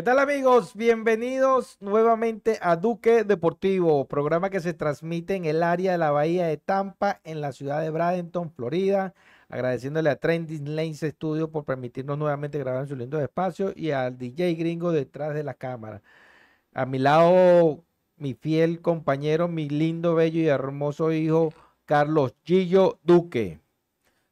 ¿Qué tal amigos? Bienvenidos nuevamente a Duque Deportivo, programa que se transmite en el área de la Bahía de Tampa, en la ciudad de Bradenton, Florida. Agradeciéndole a Trending Lanes Studio por permitirnos nuevamente grabar en su lindo espacio y al DJ gringo detrás de la cámara. A mi lado, mi fiel compañero, mi lindo, bello y hermoso hijo, Carlos Gillo Duque.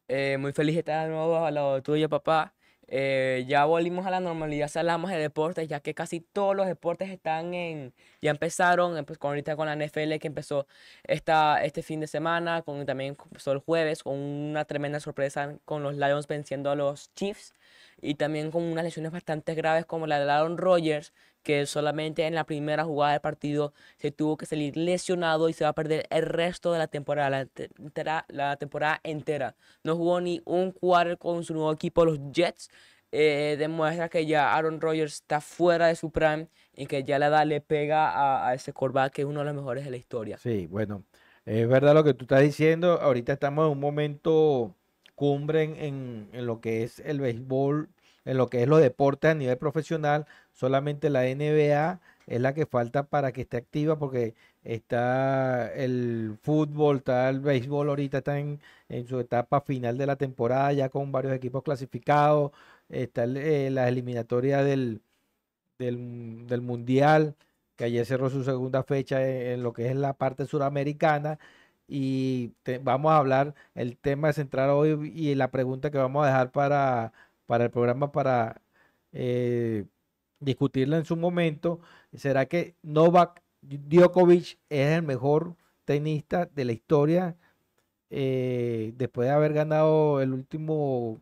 Eh, muy feliz de estar de nuevo al lado tuyo, papá. Eh, ya volvimos a la normalidad si hablamos de deportes, ya que casi todos los deportes están en, ya empezaron, pues, con, ahorita con la NFL que empezó esta, este fin de semana, con, también empezó el jueves con una tremenda sorpresa con los Lions venciendo a los Chiefs y también con unas lesiones bastante graves como la de Aaron Rodgers, que solamente en la primera jugada del partido se tuvo que salir lesionado y se va a perder el resto de la temporada, la, la temporada entera. No jugó ni un quarter con su nuevo equipo, los Jets. Eh, demuestra que ya Aaron Rodgers está fuera de su prime y que ya la edad le pega a, ese quarterback que es uno de los mejores de la historia. Sí, bueno, es verdad lo que tú estás diciendo. Ahorita estamos en un momento cumbre en, en lo que es el béisbol, en lo que es los deportes a nivel profesional solamente la NBA es la que falta para que esté activa porque está el fútbol, está el béisbol ahorita, está en, su etapa final de la temporada ya con varios equipos clasificados, está eh, la eliminatoria del, del, Mundial, que ayer cerró su segunda fecha en, lo que es la parte suramericana. Y vamos a hablar el tema central hoy y la pregunta que vamos a dejar para, para el programa para... Eh, discutirla en su momento. ¿Será que Novak Djokovic es el mejor tenista de la historia eh, después de haber ganado el último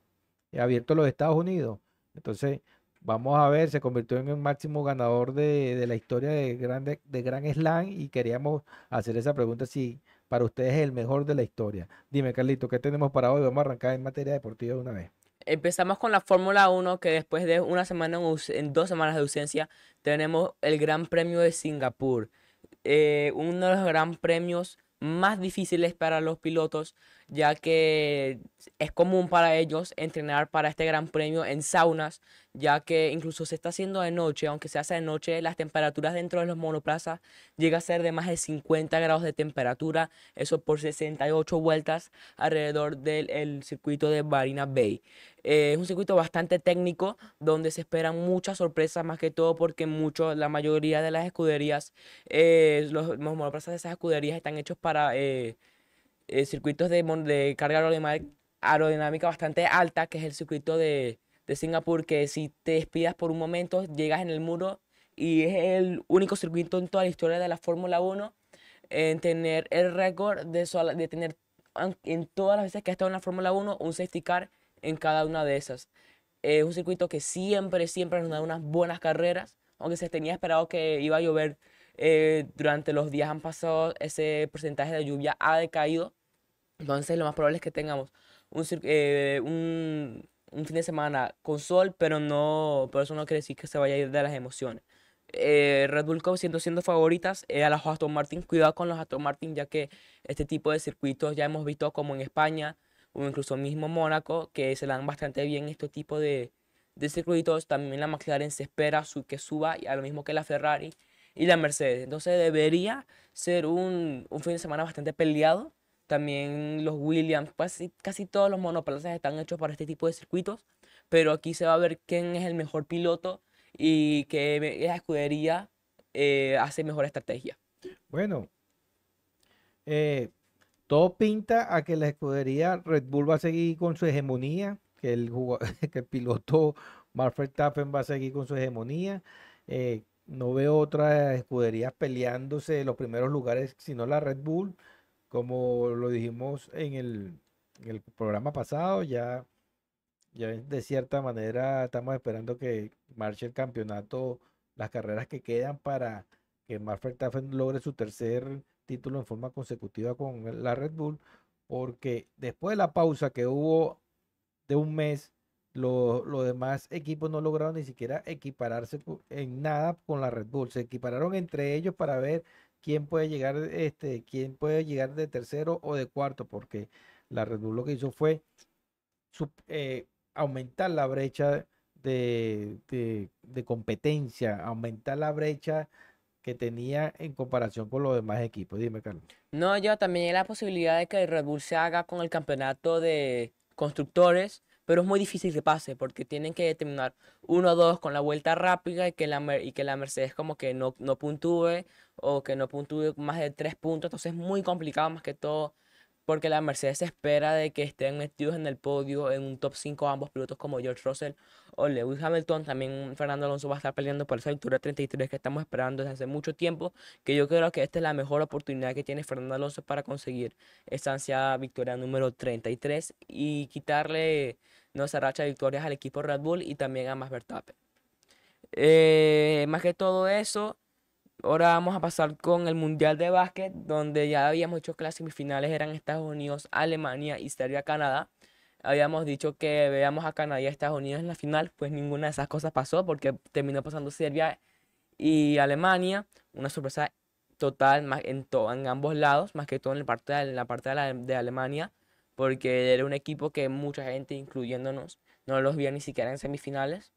abierto de los Estados Unidos? Entonces, vamos a ver, se convirtió en el máximo ganador de, la historia de, grande, de Gran Slam y queríamos hacer esa pregunta si para ustedes es el mejor de la historia. Dime, Carlito, ¿qué tenemos para hoy? Vamos a arrancar en materia deportiva de una vez. Empezamos con la Fórmula 1, que después de una semana, en dos semanas de ausencia, tenemos el Gran Premio de Singapur. Eh, uno de los gran premios más difíciles para los pilotos, ya que es común para ellos entrenar para este gran premio en saunas, ya que incluso se está haciendo de noche, aunque se hace de noche, las temperaturas dentro de los monoplazas llega a ser de más de 50 grados de temperatura, eso por 68 vueltas alrededor del circuito de Marina Bay. Eh, es un circuito bastante técnico donde se esperan muchas sorpresas, más que todo porque mucho, la mayoría de las escuderías, eh, los, monoplazas de esas escuderías están hechos para eh, circuitos de, de carga aerodinámica bastante alta, que es el circuito de de Singapur que si te despidas por un momento, llegas en el muro y es el único circuito en toda la historia de la Fórmula 1 en tener el récord de, de tener en todas las veces que ha estado en la Fórmula 1 un safety car en cada una de esas. Es un circuito que siempre, siempre nos da unas buenas carreras, aunque se tenía esperado que iba a llover eh, durante los días han pasado, ese porcentaje de lluvia ha decaído. Entonces lo más probable es que tengamos un, eh, un un fin de semana con sol, pero no, por eso no quiere decir que se vaya a ir de las emociones. Eh, Red Bull siendo, siendo favoritas eh, a las Aston Martin. Cuidado con los Aston Martin, ya que este tipo de circuitos ya hemos visto como en España o incluso mismo Mónaco, que se dan bastante bien este tipo de, de circuitos. También la McLaren se espera su, que suba, a lo mismo que la Ferrari y la Mercedes. Entonces debería ser un, un fin de semana bastante peleado también los Williams, casi, casi todos los monoplazas están hechos para este tipo de circuitos, pero aquí se va a ver quién es el mejor piloto y qué escudería eh, hace mejor estrategia. Bueno, eh, todo pinta a que la escudería Red Bull va a seguir con su hegemonía, que el, que el piloto Marfred Taffen va a seguir con su hegemonía. Eh, no veo otras escuderías peleándose los primeros lugares, sino la Red Bull. Como lo dijimos en el, programa pasado, ya, ya de cierta manera estamos esperando que marche el campeonato, las carreras que quedan para que Max Verstappen logre su tercer título en forma consecutiva con la Red Bull, porque después de la pausa que hubo de un mes, los demás equipos no lograron ni siquiera equipararse en nada con la Red Bull. Se equipararon entre ellos para ver quién puede llegar, este, quién puede llegar de tercero o de cuarto, porque la Red Bull lo que hizo fue eh, aumentar la brecha de, de- de competencia, aumentar la brecha que tenía en comparación con los demás equipos. Dime, Carlos. No, yo también hay la posibilidad de que el Red Bull se haga con el campeonato de constructores, pero es muy difícil que pase porque tienen que terminar 1-2 con la vuelta rápida y que la, y que la Mercedes como que no, no puntúe o que no puntúe más de 3 puntos. Entonces es muy complicado más que todo porque la Mercedes espera de que estén metidos en el podio en un top 5 ambos pilotos como George Russell o Lewis Hamilton. También Fernando Alonso va a estar peleando por esa victoria 33 que estamos esperando desde hace mucho tiempo, que yo creo que esta es la mejor oportunidad que tiene Fernando Alonso para conseguir esa ansiada victoria número 33 y quitarle no, esa racha de victorias al equipo Red Bull y también a Max Verstappen. Eh, más que todo eso, ahora vamos a pasar con el Mundial de Básquet, donde ya habíamos dicho que las semifinales eran Estados Unidos, Alemania y Serbia, Canadá. Habíamos dicho que veamos a Canadá y a Estados Unidos en la final, pues ninguna de esas cosas pasó porque terminó pasando Serbia y Alemania. Una sorpresa total en, to- en ambos lados, más que todo en la parte de, la parte de, la- de Alemania, porque era un equipo que mucha gente, incluyéndonos, no los vio ni siquiera en semifinales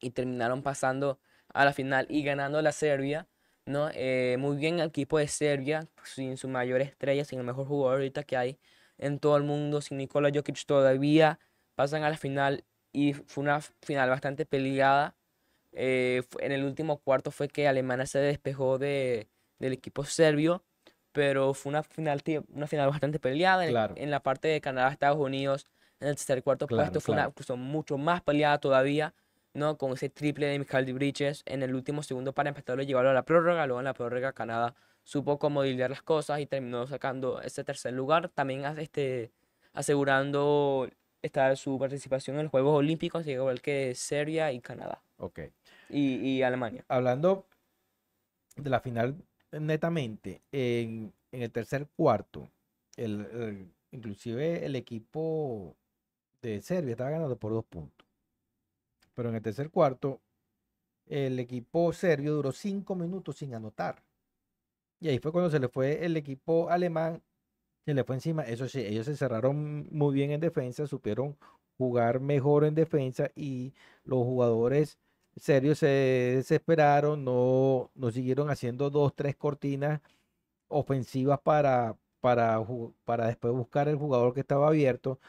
y terminaron pasando a la final y ganando la Serbia, ¿no? Eh, muy bien el equipo de Serbia, sin su mayor estrella, sin el mejor jugador ahorita que hay en todo el mundo, sin Nikola Jokic todavía, pasan a la final y fue una final bastante peleada. Eh, en el último cuarto fue que Alemania se despejó de, del equipo serbio, pero fue una final, una final bastante peleada. En, el- Claro. en la parte de Canadá, Estados Unidos, en el tercer cuarto Claro, puesto fue una incluso mucho más peleada todavía. ¿No? Con ese triple de Mikhail Bridges en el último segundo para empatarlo y llevarlo a la prórroga. Luego en la prórroga Canadá supo cómo lidiar las cosas y terminó sacando ese tercer lugar. También este, asegurando esta, su participación en los Juegos Olímpicos, igual que Serbia y Canadá. Ok. Y, y Alemania. Hablando de la final netamente, en, en el tercer cuarto, el, el- inclusive el equipo de Serbia estaba ganando por dos puntos. Pero en el tercer cuarto, el equipo serbio duró cinco minutos sin anotar. Y ahí fue cuando se le fue el equipo alemán, se le fue encima. Eso sí, ellos se cerraron muy bien en defensa, supieron jugar mejor en defensa y los jugadores serios se desesperaron, no, no siguieron haciendo dos, tres cortinas ofensivas para, para, para después buscar el jugador que estaba abierto.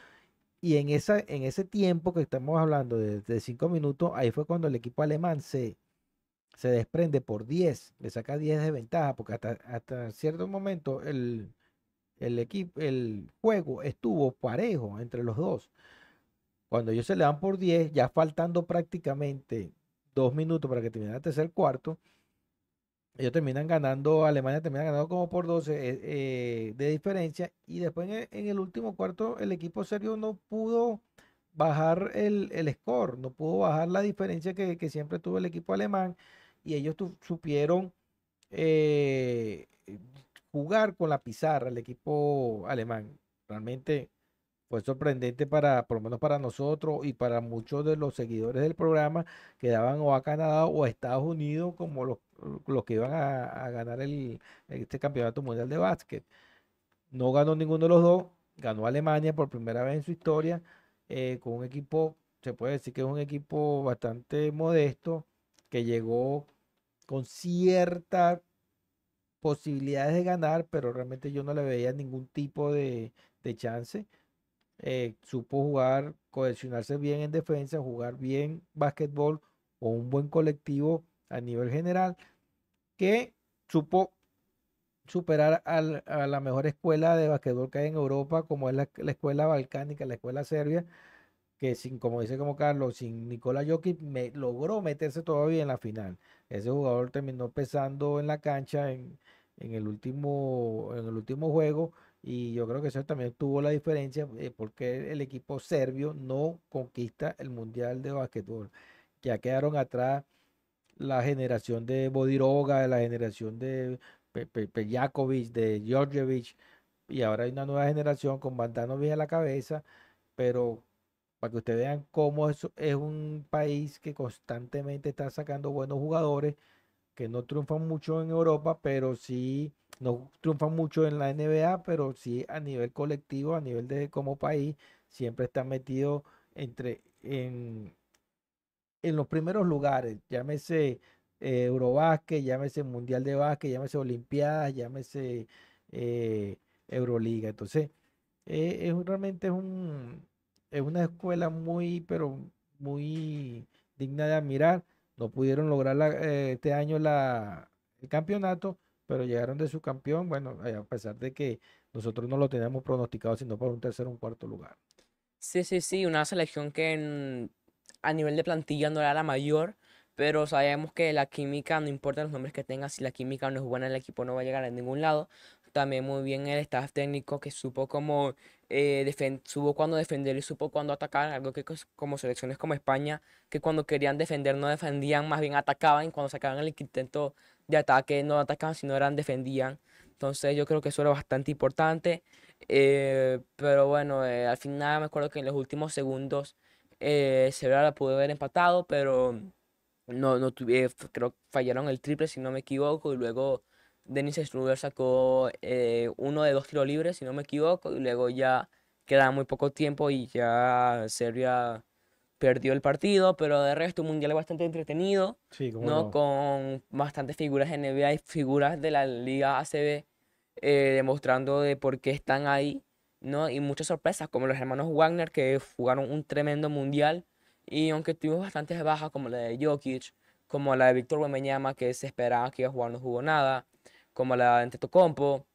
Y en, esa, en ese tiempo que estamos hablando de, cinco minutos, ahí fue cuando el equipo alemán se, se desprende por 10, le saca 10 de ventaja, porque hasta, hasta cierto momento el, el equipo, el juego estuvo parejo entre los dos. Cuando ellos se le dan por 10, ya faltando prácticamente dos minutos para que terminara el tercer cuarto, ellos terminan ganando, Alemania termina ganando como por 12 eh, eh, de diferencia y después en el, último cuarto el equipo serbio no pudo bajar el, el score, no pudo bajar la diferencia que, siempre tuvo el equipo alemán y ellos supieron eh, jugar con la pizarra, el equipo alemán. Realmente fue sorprendente para, por lo menos para nosotros y para muchos de los seguidores del programa que daban o a Canadá o a Estados Unidos como los, los que iban a, ganar el, este campeonato mundial de básquet. No ganó ninguno de los dos, ganó Alemania por primera vez en su historia, eh, con un equipo, se puede decir que es un equipo bastante modesto, que llegó con ciertas posibilidades de ganar, pero realmente yo no le veía ningún tipo de, de chance eh, supo jugar, cohesionarse bien en defensa, jugar bien básquetbol con un buen colectivo a nivel general, que supo superar al- a la mejor escuela de básquetbol que hay en Europa, como es la, la escuela balcánica, la escuela serbia, que sin, como dice como Carlos, sin Nikola Jokic, me, logró meterse todavía en la final. Ese jugador terminó pesando en la cancha en, en el último, en el último juego y yo creo que eso también tuvo la diferencia eh, porque el equipo serbio no conquista el Mundial de Básquetbol. Ya quedaron atrás la generación de Bodiroga, la generación de Pe- Pe- Pejakovic, de Djordjevic, y ahora hay una nueva generación con Bogdanovic a la cabeza, pero para que ustedes vean cómo es, es un país que constantemente está sacando buenos jugadores, que no triunfan mucho en Europa, pero sí, no triunfan mucho en la NBA, pero sí a nivel colectivo, a nivel de como país, siempre están metidos entre, en, en los primeros lugares, llámese eh, Eurobásquet, llámese Mundial de Básquet, llámese Olimpiadas, llámese eh, Euroliga. Entonces, eh, es realmente es, un, es una escuela muy, pero muy digna de admirar. No pudieron lograr eh, este año la, el campeonato, pero llegaron de su campeón, bueno, a pesar de que nosotros no lo teníamos pronosticado, sino por un tercer o un cuarto lugar. Sí, sí, sí, una selección que a nivel de plantilla no era la mayor, pero sabemos que la química, no importa los nombres que tenga, si la química no es buena, el equipo no va a llegar a ningún lado. También muy bien el staff técnico que supo cómo eh, supo cuándo defender y supo cuándo atacar, algo que como selecciones como España, que cuando querían defender no defendían, más bien atacaban, y cuando sacaban el intento de ataque no atacaban, sino eran defendían. Entonces yo creo que eso era bastante importante. Eh, pero bueno, eh, al final me acuerdo que en los últimos segundos eh, la pudo haber empatado, pero no, no tuve, creo que fallaron el triple si no me equivoco, y luego Dennis Struber sacó eh, uno de dos tiros libres si no me equivoco, y luego ya quedaba muy poco tiempo y ya Serbia perdió el partido, pero de resto un mundial bastante entretenido, ¿no? Con bastantes figuras de NBA y figuras de la Liga ACB eh, demostrando de por qué están ahí, ¿no? Y muchas sorpresas, como los hermanos Wagner, que jugaron un tremendo mundial, y aunque tuvimos bastantes bajas, como la de Jokic, como la de Víctor Wembanyama, que se esperaba que iba a jugar, no jugó nada, como la de Tetocompo,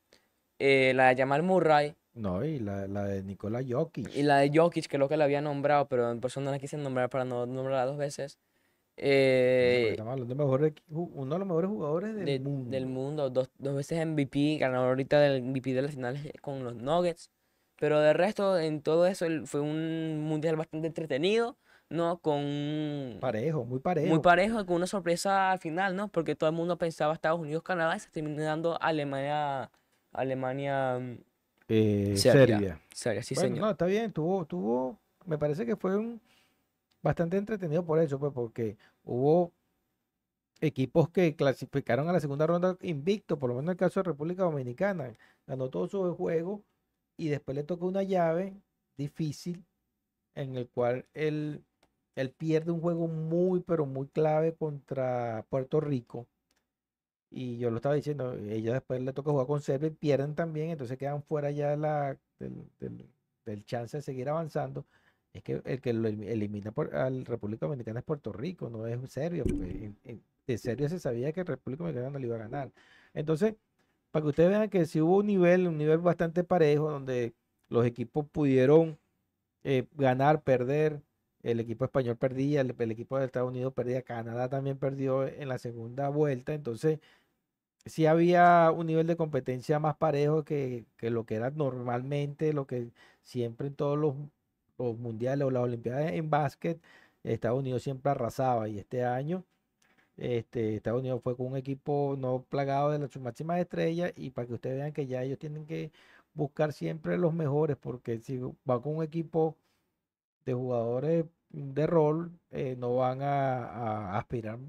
eh, la de Jamal Murray, no, y la, la de Nikola Jokic. Y la de Jokic, que es lo que la había nombrado, pero en persona no la quise nombrar para no nombrarla dos veces. Eh, uno de los mejores jugadores del mundo. Del mundo, dos, dos veces MVP, ganador ahorita del MVP de las finales con los Nuggets. Pero de resto, en todo eso, fue un mundial bastante entretenido, ¿no? Con... Parejo, muy parejo. Muy parejo, con una sorpresa al final, ¿no? Porque todo el mundo pensaba Estados Unidos, Canadá, y se terminando Alemania, Alemania, eh, Serbia. Serbia, sí, señor. No, está bien, tuvo, tuvo, me parece que fue un bastante entretenido por eso, pues, porque hubo equipos que clasificaron a la segunda ronda invicto, por lo menos en el caso de República Dominicana, ganó todo su juego y después le tocó una llave difícil en el cual él, él pierde un juego muy, pero muy clave contra Puerto Rico. Y yo lo estaba diciendo, ella después le toca jugar con Serbia y pierden también, entonces quedan fuera ya la, del, del, del chance de seguir avanzando es que el que lo elimina por, al República Dominicana es Puerto Rico, no es Serbia, porque de Serbia se sabía que República Dominicana no le iba a ganar. Entonces, para que ustedes vean que si hubo un nivel, un nivel bastante parejo, donde los equipos pudieron eh, ganar, perder, el equipo español perdía, el, equipo de Estados Unidos perdía, Canadá también perdió en la segunda vuelta, entonces sí había un nivel de competencia más parejo que, que lo que era normalmente, lo que siempre en todos los mundiales o las olimpiadas en básquet, Estados Unidos siempre arrasaba. Y este año este, Estados Unidos fue con un equipo no plagado de las máximas estrellas y para que ustedes vean que ya ellos tienen que buscar siempre los mejores porque si va con un equipo de jugadores de rol eh, no van a, aspirar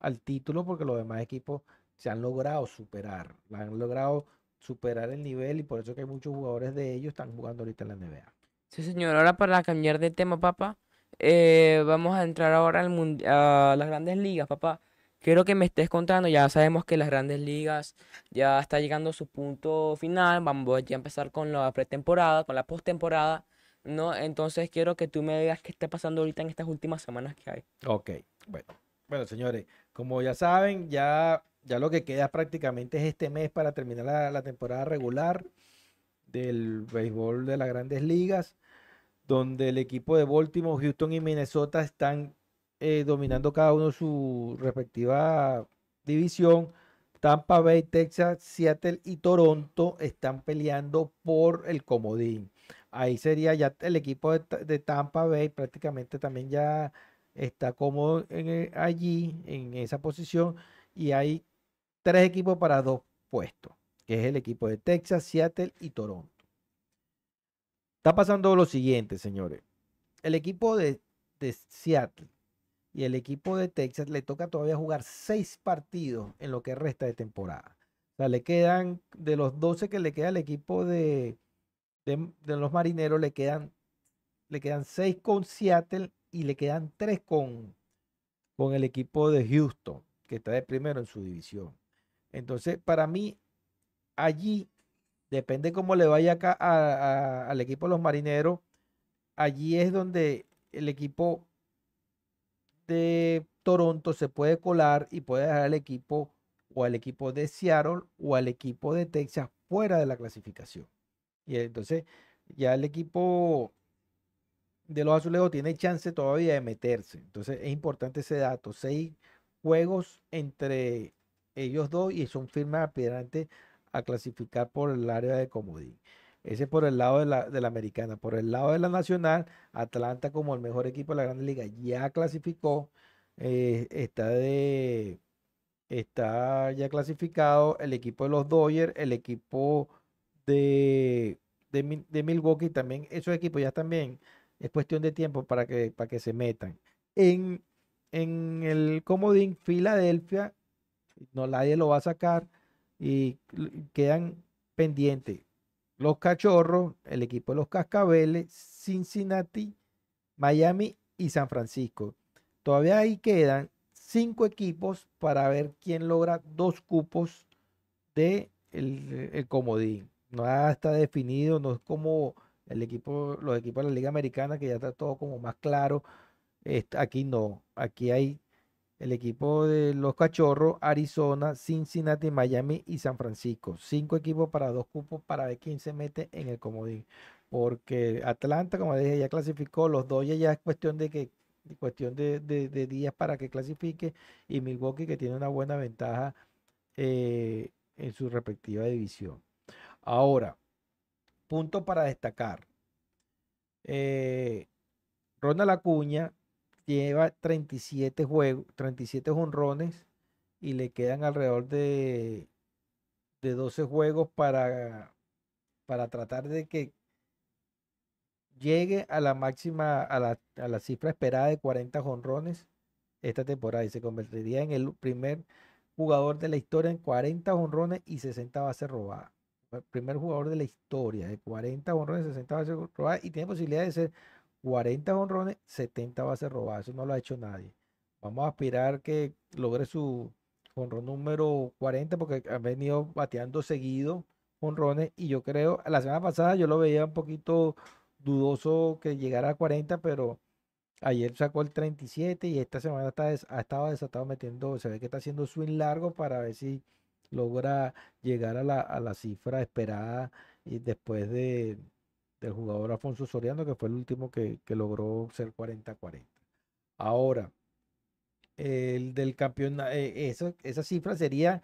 al título porque los demás equipos se han logrado superar, han logrado superar el nivel y por eso que hay muchos jugadores de ellos están jugando ahorita en la NBA. Sí, señor. Ahora para cambiar de tema, papá, eh, vamos a entrar ahora al a las grandes ligas, papá. Quiero que me estés contando, ya sabemos que las grandes ligas ya está llegando a su punto final, vamos ya a empezar con la pretemporada, con la postemporada, ¿no? Entonces quiero que tú me digas qué está pasando ahorita en estas últimas semanas que hay. Ok, bueno. Bueno, señores, como ya saben, ya, ya lo que queda prácticamente es este mes para terminar la, la temporada regular del béisbol de las grandes ligas, donde el equipo de Baltimore, Houston y Minnesota están eh, dominando cada uno su respectiva división. Tampa Bay, Texas, Seattle y Toronto están peleando por el comodín. Ahí sería ya el equipo de, Tampa Bay prácticamente también ya está cómodo en, allí, en esa posición. Y hay tres equipos para dos puestos que es el equipo de Texas, Seattle y Toronto. Está pasando lo siguiente, señores. El equipo de, Seattle y el equipo de Texas le toca todavía jugar seis partidos en lo que resta de temporada. O sea, le quedan, de los 12 que le queda al equipo de, de, los marineros, le quedan, le quedan seis con Seattle y le quedan tres con, con el equipo de Houston, que está de primero en su división. Entonces, para mí, allí, depende cómo le vaya acá al equipo de los marineros, allí es donde el equipo de Toronto se puede colar y puede dejar al equipo o al equipo de Seattle o al equipo de Texas fuera de la clasificación. Y entonces ya el equipo de los azulejos tiene chance todavía de meterse. Entonces es importante ese dato. Seis juegos entre ellos dos y son firmes aspirantes a clasificar por el área de comodín. Ese por el lado de la, de la americana. Por el lado de la nacional, Atlanta como el mejor equipo de la Grande Liga ya clasificó. Eh, está está ya clasificado el equipo de los Dodgers, el equipo de, de, Milwaukee también. Esos equipos ya también es cuestión de tiempo para que, para que se metan. En, en el comodín Filadelfia, no nadie lo va a sacar y quedan pendientes los Cachorros, el equipo de los Cascabeles, Cincinnati, Miami y San Francisco. Todavía ahí quedan cinco equipos para ver quién logra dos cupos de el, comodín. No está definido, no es como el equipo, los equipos de la Liga Americana, que ya está todo como más claro. aquí no, aquí hay el equipo de los Cachorros, Arizona, Cincinnati, Miami y San Francisco. Cinco equipos para dos cupos para ver quién se mete en el comodín. Porque Atlanta, como dije, ya clasificó, los dos ya es cuestión de que cuestión de, días para que clasifique y Milwaukee que tiene una buena ventaja eh, en su respectiva división. Ahora, punto para destacar. Eh, Ronald Acuña lleva 37 juegos, 37 honrones y le quedan alrededor de, de 12 juegos para, para tratar de que llegue a la máxima, a la, a la cifra esperada de 40 honrones esta temporada y se convertiría en el primer jugador de la historia en 40 honrones y 60 bases robadas. El primer jugador de la historia de 40 honrones y 60 bases robadas y tiene posibilidad de ser 40 honrones, 70 bases robadas. Eso no lo ha hecho nadie. Vamos a aspirar que logre su honrón número 40 porque ha venido bateando seguido honrones y yo creo, la semana pasada yo lo veía un poquito dudoso que llegara a 40, pero ayer sacó el 37 y esta semana está ha estado desatado metiendo, se ve que está haciendo swing largo para ver si logra llegar a la, a la cifra esperada y después de, del jugador Alfonso Soriano, que fue el último que, logró ser 40-40. Ahora, el del campeón, eh, esa cifra sería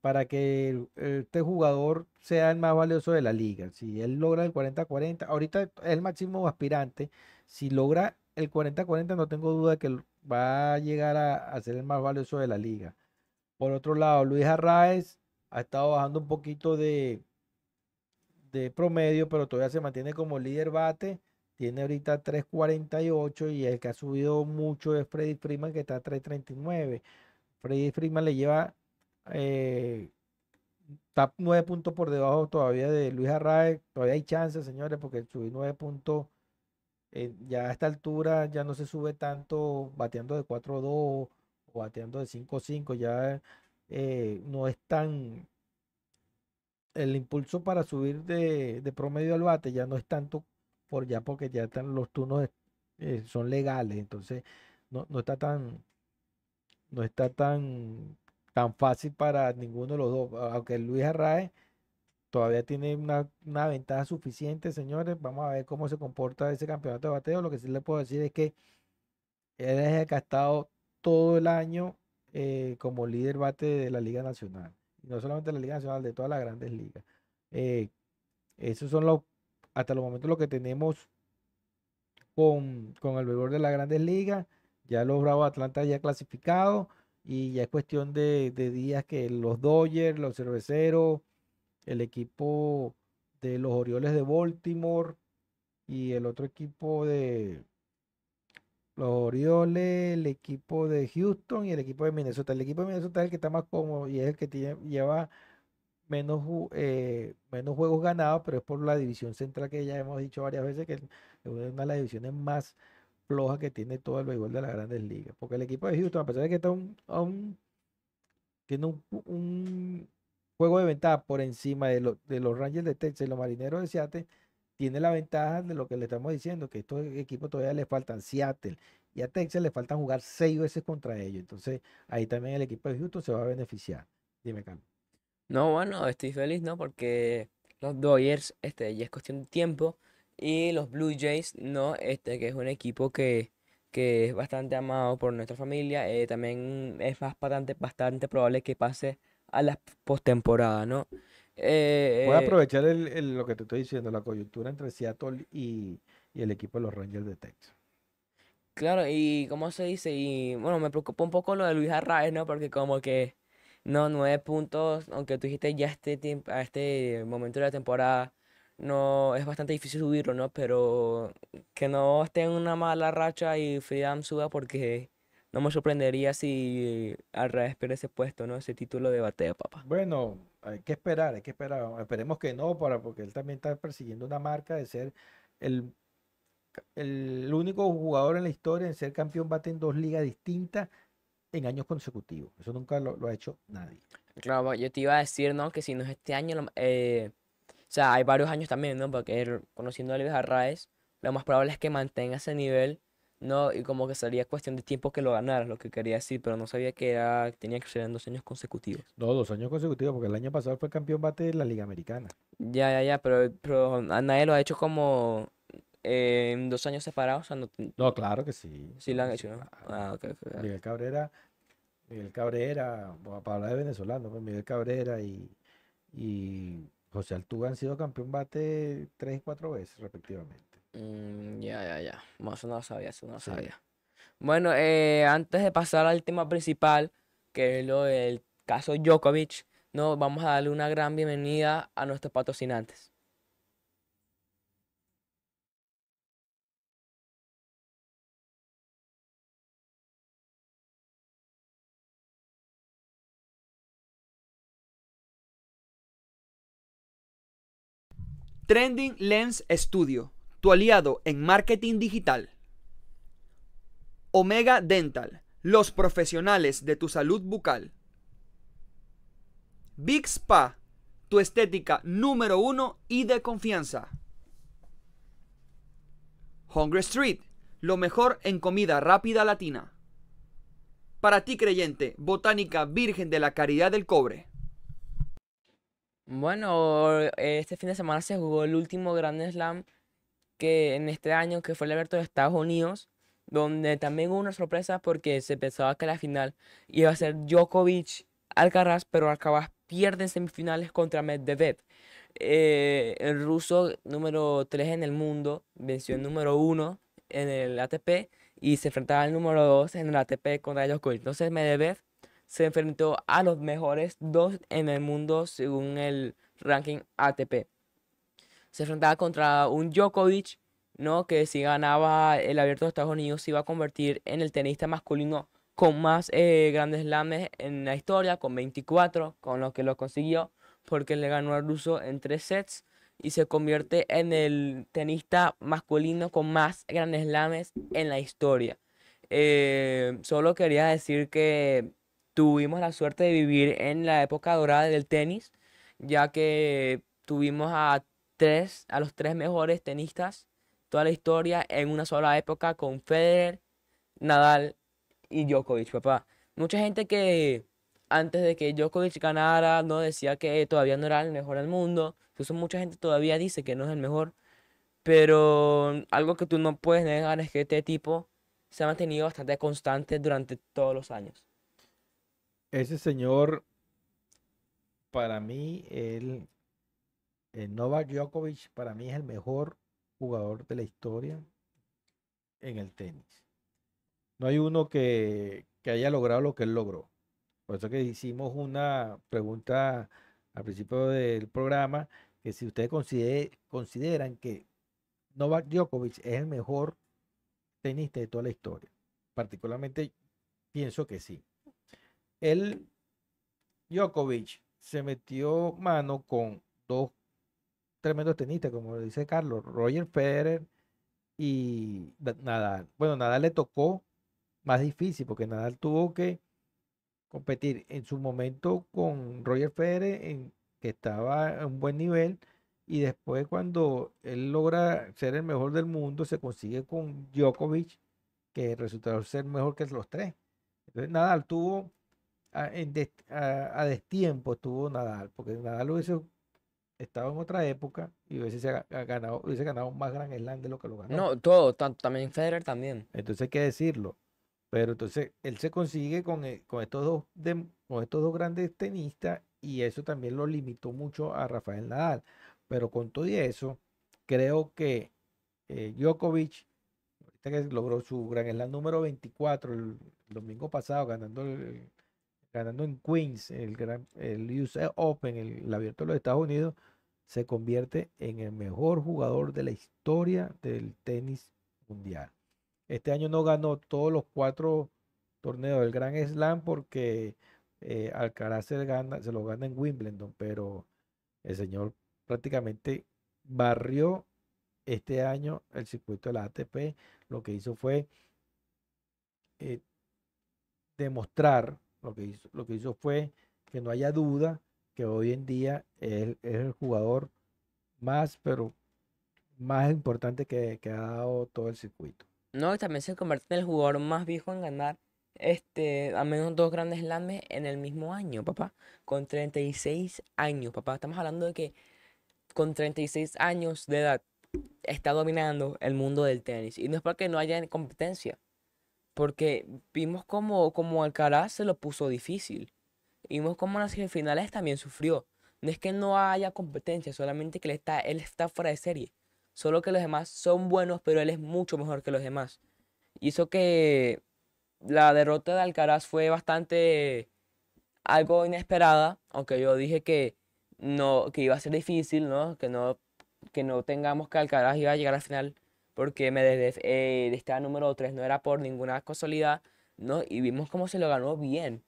para que este jugador sea el más valioso de la liga. Si él logra el 40-40, ahorita es el máximo aspirante. Si logra el 40-40, no tengo duda que va a llegar a, a, ser el más valioso de la liga. Por otro lado, Luis Arraez ha estado bajando un poquito de, de promedio, pero todavía se mantiene como líder bate. Tiene ahorita 3.48 y el que ha subido mucho es Freddy Freeman que está a 3.39. Freddy Freeman le lleva eh, está 9 puntos por debajo todavía de Luis Arraez. Todavía hay chances, señores, porque subir 9 puntos eh, ya a esta altura ya no se sube tanto bateando de 4-2 o bateando de 5-5. Ya eh, no es tan el impulso para subir de, promedio al bate ya no es tanto por ya porque ya están los turnos eh, son legales, entonces no, está tan no está tan tan fácil para ninguno de los dos, aunque Luis Arraez todavía tiene una, ventaja suficiente, señores, vamos a ver cómo se comporta ese campeonato de bateo, lo que sí le puedo decir es que él es el que ha estado todo el año eh, como líder bate de la Liga Nacional no solamente la Liga Nacional, de todas las grandes ligas. Eh, esos son los, hasta los momentos, lo que tenemos con, el vigor de las grandes ligas. Ya los Bravos Atlanta ya clasificado y ya es cuestión de, días que los Dodgers, los Cerveceros, el equipo de los Orioles de Baltimore y el otro equipo de los Orioles, el equipo de Houston y el equipo de Minnesota. El equipo de Minnesota es el que está más cómodo y es el que tiene, lleva menos, eh, menos juegos ganados, pero es por la división central que ya hemos dicho varias veces que es una de las divisiones más floja que tiene todo el béisbol de las grandes ligas. Porque el equipo de Houston, a pesar de que está un, tiene un, un, juego de ventaja por encima de, de los Rangers de Texas y los Marineros de Seattle, tiene la ventaja de lo que le estamos diciendo, que estos equipos todavía le faltan Seattle y a Texas le faltan jugar seis veces contra ellos. Entonces ahí también el equipo de Houston se va a beneficiar. Dime, Carlos. No, bueno, estoy feliz, ¿no? Porque los Dodgers, este, ya es cuestión de tiempo. Y los Blue Jays, ¿no? Este, que es un equipo que, que es bastante amado por nuestra familia. Eh, también es bastante, bastante probable que pase a la postemporada, ¿no? Eh, Voy a aprovechar el, lo que te estoy diciendo, la coyuntura entre Seattle y, y el equipo de los Rangers de Texas. Claro, y ¿cómo se dice? Y bueno, me preocupa un poco lo de Luis Arraez, ¿no? Porque como que, no, nueve puntos, aunque tú dijiste ya este tiempo, a este momento de la temporada, no, es bastante difícil subirlo, ¿no? Pero que no esté en una mala racha y Freedom suba porque no me sorprendería si Arraez pierde ese puesto, ¿no? Ese título de bateo, papá. Bueno, hay que esperar, hay que esperar. Esperemos que no, para, porque él también está persiguiendo una marca de ser el el único jugador en la historia en ser campeón bate en dos ligas distintas en años consecutivos. Eso nunca lo, ha hecho nadie. Claro, yo te iba a decir, ¿no? Que si no es este año, eh, o sea, hay varios años también, ¿no? Porque conociendo a Luis Arraez, lo más probable es que mantenga ese nivel, ¿no? Y como que sería cuestión de tiempo que lo ganara, lo que quería decir, pero no sabía que era, tenía que ser en dos años consecutivos. No, dos años consecutivos, porque el año pasado fue campeón bate de la Liga Americana. Ya, ya, ya, pero, pero nadie lo ha hecho como en dos años separados. no, claro que sí. Sí lo han hecho, ¿no? Ah, Miguel Cabrera, Miguel Cabrera, para hablar de venezolano, pues Miguel Cabrera y, y José Altuga han sido campeón bate tres y cuatro veces, respectivamente. Mm, ya, ya, ya. eso no lo sabía, eso no lo sabía. Bueno, eh, antes de pasar al tema principal, que es lo del caso Djokovic, no, vamos a darle una gran bienvenida a nuestros patrocinantes. Trending Lens Studio, tu aliado en marketing digital. Omega Dental, los profesionales de tu salud bucal. Big Spa, tu estética número uno y de confianza. Hungry Street, lo mejor en comida rápida latina. Para ti creyente, Botánica Virgen de la Caridad del Cobre. Bueno, este fin de semana se jugó el último Grand Slam que en este año, que fue el abierto de Estados Unidos, donde también hubo una sorpresa porque se pensaba que la final iba a ser Djokovic Alcaraz, pero Alcaraz pierde en semifinales contra Medvedev. Eh, el ruso número 3 en el mundo venció el número 1 en el ATP y se enfrentaba al número 2 en el ATP contra Djokovic. Entonces Medvedev se enfrentó a los mejores dos en el mundo según el ranking ATP. Se enfrentaba contra un Djokovic, ¿no? que si ganaba el abierto de Estados Unidos se iba a convertir en el tenista masculino con más eh, grandes slames en la historia, con 24, con lo que lo consiguió, porque le ganó al ruso en tres sets y se convierte en el tenista masculino con más grandes slames en la historia. Eh, solo quería decir que tuvimos la suerte de vivir en la época dorada del tenis, ya que tuvimos a tres, a los tres mejores tenistas toda la historia en una sola época con Federer, Nadal y Djokovic, papá. Mucha gente que antes de que Djokovic ganara no decía que todavía no era el mejor del mundo. Incluso mucha gente todavía dice que no es el mejor. Pero algo que tú no puedes negar es que este tipo se ha mantenido bastante constante durante todos los años. Ese señor, para mí, el, Novak Djokovic, para mí es el mejor jugador de la historia en el tenis. No hay uno que, haya logrado lo que él logró. Por eso que hicimos una pregunta al principio del programa, que si ustedes consideran que Novak Djokovic es el mejor tenista de toda la historia. Particularmente pienso que sí. El Djokovic se metió mano con dos tremendos tenistas, como dice Carlos, Roger Federer y da- Nadal. Bueno, Nadal le tocó más difícil porque Nadal tuvo que competir en su momento con Roger Federer, en, que estaba a un buen nivel, y después cuando él logra ser el mejor del mundo, se consigue con Djokovic, que resultó ser mejor que los tres. Entonces Nadal tuvo a, en a- a destiempo, tuvo Nadal, porque Nadal hubiese estado en otra época y hubiese ganado, hubiese ganado más Grand Slam de lo que lo ganó. No, todo, también Federer también. Entonces hay que decirlo. Pero entonces él se consigue con, e- con estos dos, con estos dos grandes tenistas y eso también lo limitó mucho a Rafael Nadal. Pero con todo y eso, creo que eh, Djokovic, ahorita que logró su Grand Slam número 24 el, el domingo pasado, ganando, el- ganando en Queens el, gran, el US Open, el, el abierto de los Estados Unidos, se convierte en el mejor jugador de la historia del tenis mundial. Este año no ganó todos los cuatro torneos del Grand Slam porque eh, Alcaraz se, lo gana en Wimbledon, pero el señor prácticamente barrió este año el circuito de la ATP. Lo que hizo fue eh, demostrar, lo que hizo, lo que hizo fue que no haya duda que hoy en día él es el jugador más, pero más importante que, que ha dado todo el circuito. No, también se convierte en el jugador más viejo en ganar este, al menos dos grandes slams en el mismo año, papá. Con 36 años, papá. Estamos hablando de que con 36 años de edad está dominando el mundo del tenis. Y no es porque no haya competencia. Porque vimos como, como Alcaraz se lo puso difícil. Vimos como en las semifinales también sufrió. No es que no haya competencia, solamente que él está, él está fuera de serie. Solo que los demás son buenos, pero él es mucho mejor que los demás. Eso que la derrota de Alcaraz fue bastante algo inesperada, aunque yo dije que no, que iba a ser difícil, ¿no? Que no, que no tengamos que Alcaraz iba a llegar al final, porque Medvedev eh, estaba número 3, no era por ninguna casualidad, ¿no? Y vimos cómo se lo ganó bien.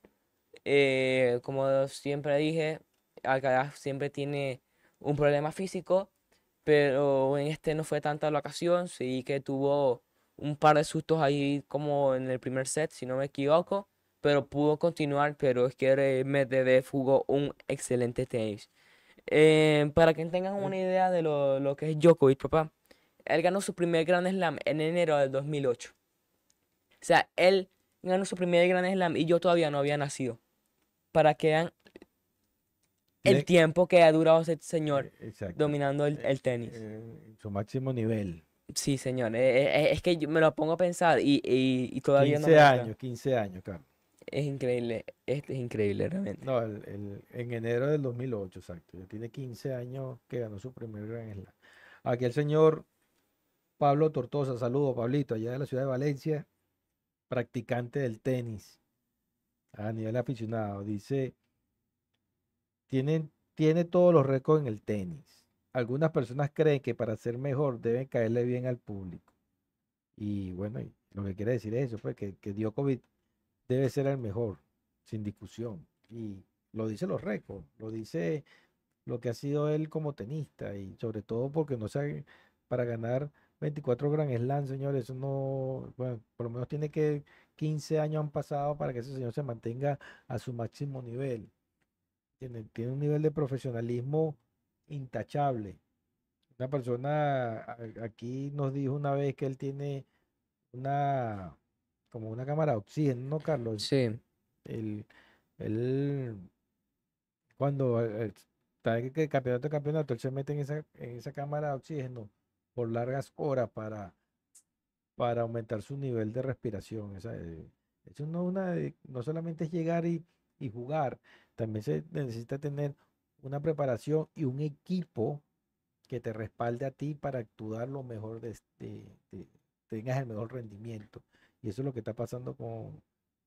Eh, como siempre dije, Alcaraz siempre tiene un problema físico, pero en este no fue tanta la ocasión, sí que tuvo un par de sustos ahí como en el primer set, si no me equivoco, pero pudo continuar, pero es que Medvedev jugó un excelente tenis. Eh, para que tengan una idea de lo, lo que es Djokovic, papá, él ganó su primer Grand Slam en enero del 2008. O sea, él ganó su primer Grand Slam y yo todavía no había nacido. Para que vean el tiempo que ha durado ese señor Eh, Exacto. dominando el, Eh, el tenis. eh, su máximo nivel. Sí, señor. eh, es que yo me lo pongo a pensar y, y, y todavía no 15 me entra. años, 15 años, Carlos. Es increíble. Este es increíble realmente. No, el- el- en enero del 2008, exacto. Ya tiene 15 años que ganó su primer Grand Slam. Aquí el señor Pablo Tortosa, saludo Pablito, allá de la ciudad de Valencia, practicante del tenis a nivel aficionado. Dice, tiene, tiene todos los récords en el tenis. Algunas personas creen que para ser mejor deben caerle bien al público. Y bueno, lo que quiere decir es eso, pues que, que Djokovic debe ser el mejor, sin discusión. Y lo dice los récords, lo dice lo que ha sido él como tenista y sobre todo porque no sabe, para ganar 24 Grand Slam, señores, eso no, bueno, por lo menos tiene que 15 años han pasado para que ese señor se mantenga a su máximo nivel. Tiene, tiene un nivel de profesionalismo intachable. Una persona aquí nos dijo una vez que él tiene una, como una cámara de oxígeno, ¿no, Carlos? Sí. el, el- cuando eh, está en el campeonato de campeonato, él se mete en esa, en esa cámara de oxígeno por largas horas para, para aumentar su nivel de respiración. Esa, eh, eso no, una, no solamente es llegar y, y jugar, también se necesita tener una preparación y un equipo que te respalde a ti para actuar lo mejor de, de- de- tengas el mejor rendimiento. Y eso es lo que está pasando con,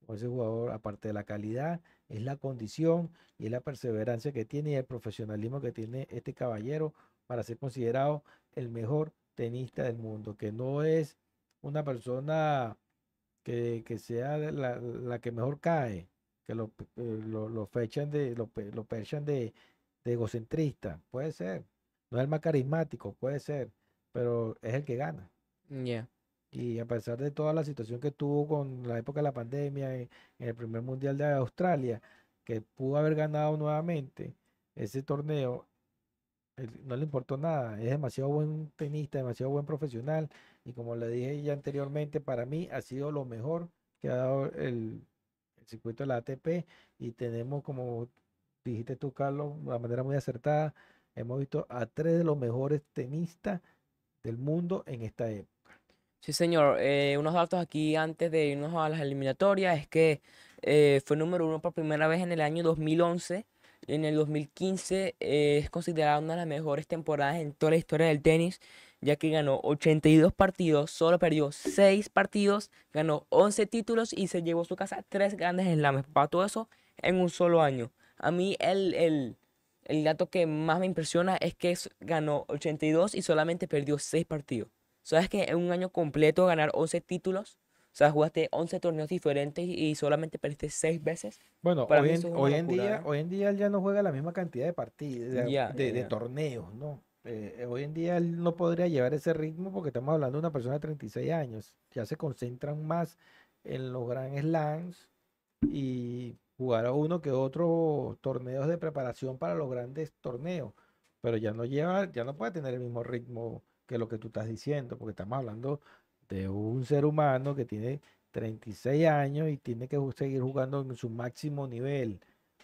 con ese jugador, aparte de la calidad, es la condición y es la perseverancia que tiene y el profesionalismo que tiene este caballero para ser considerado el mejor tenista del mundo, que no es una persona que, que sea la, la que mejor cae, que lo, eh, lo, lo fechan de, lo, lo perchan de, de egocentrista, puede ser, no es el más carismático, puede ser, pero es el que gana. Ya. Y a pesar de toda la situación que tuvo con la época de la pandemia en, en el primer mundial de Australia, que pudo haber ganado nuevamente ese torneo, no le importó nada. Es demasiado buen tenista, demasiado buen profesional. Y como le dije ya anteriormente, para mí ha sido lo mejor que ha dado el, el circuito de la ATP. Y tenemos, como dijiste tú, Carlos, de manera muy acertada, hemos visto a tres de los mejores tenistas del mundo en esta época. Sí, señor. Eh, unos datos aquí antes de irnos a las eliminatorias es que eh, fue número uno por primera vez en el año 2011. En el 2015 eh, es considerada una de las mejores temporadas en toda la historia del tenis, ya que ganó 82 partidos, solo perdió 6 partidos, ganó 11 títulos y se llevó a su casa 3 grandes slams. Para todo eso en un solo año. A mí el, el, dato que más me impresiona es que ganó 82 y solamente perdió 6 partidos. ¿Sabes que en un año completo ganar 11 títulos? O sea, jugaste 11 torneos diferentes y solamente perdiste 6 veces. Bueno, Para hoy en, es hoy en día, ¿eh? hoy en día él ya no juega la misma cantidad de partidos, de, de- torneos, ¿no? Eh, eh, hoy en día él no podría llevar ese ritmo porque estamos hablando de una persona de 36 años. Ya se concentran más en los Grand Slams y jugar a uno que otro torneos de preparación para los grandes torneos. Pero ya no lleva, ya no puede tener el mismo ritmo que lo que tú estás diciendo, porque estamos hablando de un ser humano que tiene 36 años y tiene que seguir jugando en su máximo nivel.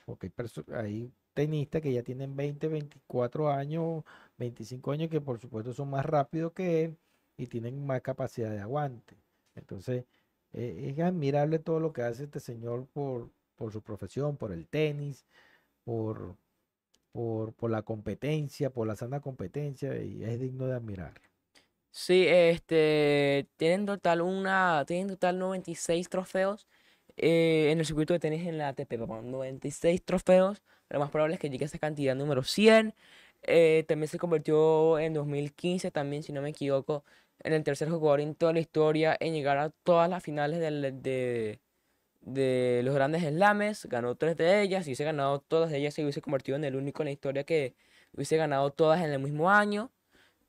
Porque hay, hay tenistas que ya tienen 20, 24 años, 25 años, que por supuesto son más rápidos que él y tienen más capacidad de aguante. Entonces, eh, es admirable todo lo que hace este señor por, por su profesión, por el tenis, por, por, por la competencia, por la sana competencia, y es digno de admirar. Sí, este, tienen total una, tienen total 96 trofeos eh, en el circuito de tenis en la ATP, papá, 96 trofeos. Lo más probable es que llegue a esa cantidad número 100. Eh, también se convirtió en 2015, también, si no me equivoco, en el tercer jugador en toda la historia en llegar a todas las finales de, de los grandes slames. Ganó tres de ellas. Si hubiese ganado todas ellas, se hubiese convertido en el único en la historia que hubiese ganado todas en el mismo año.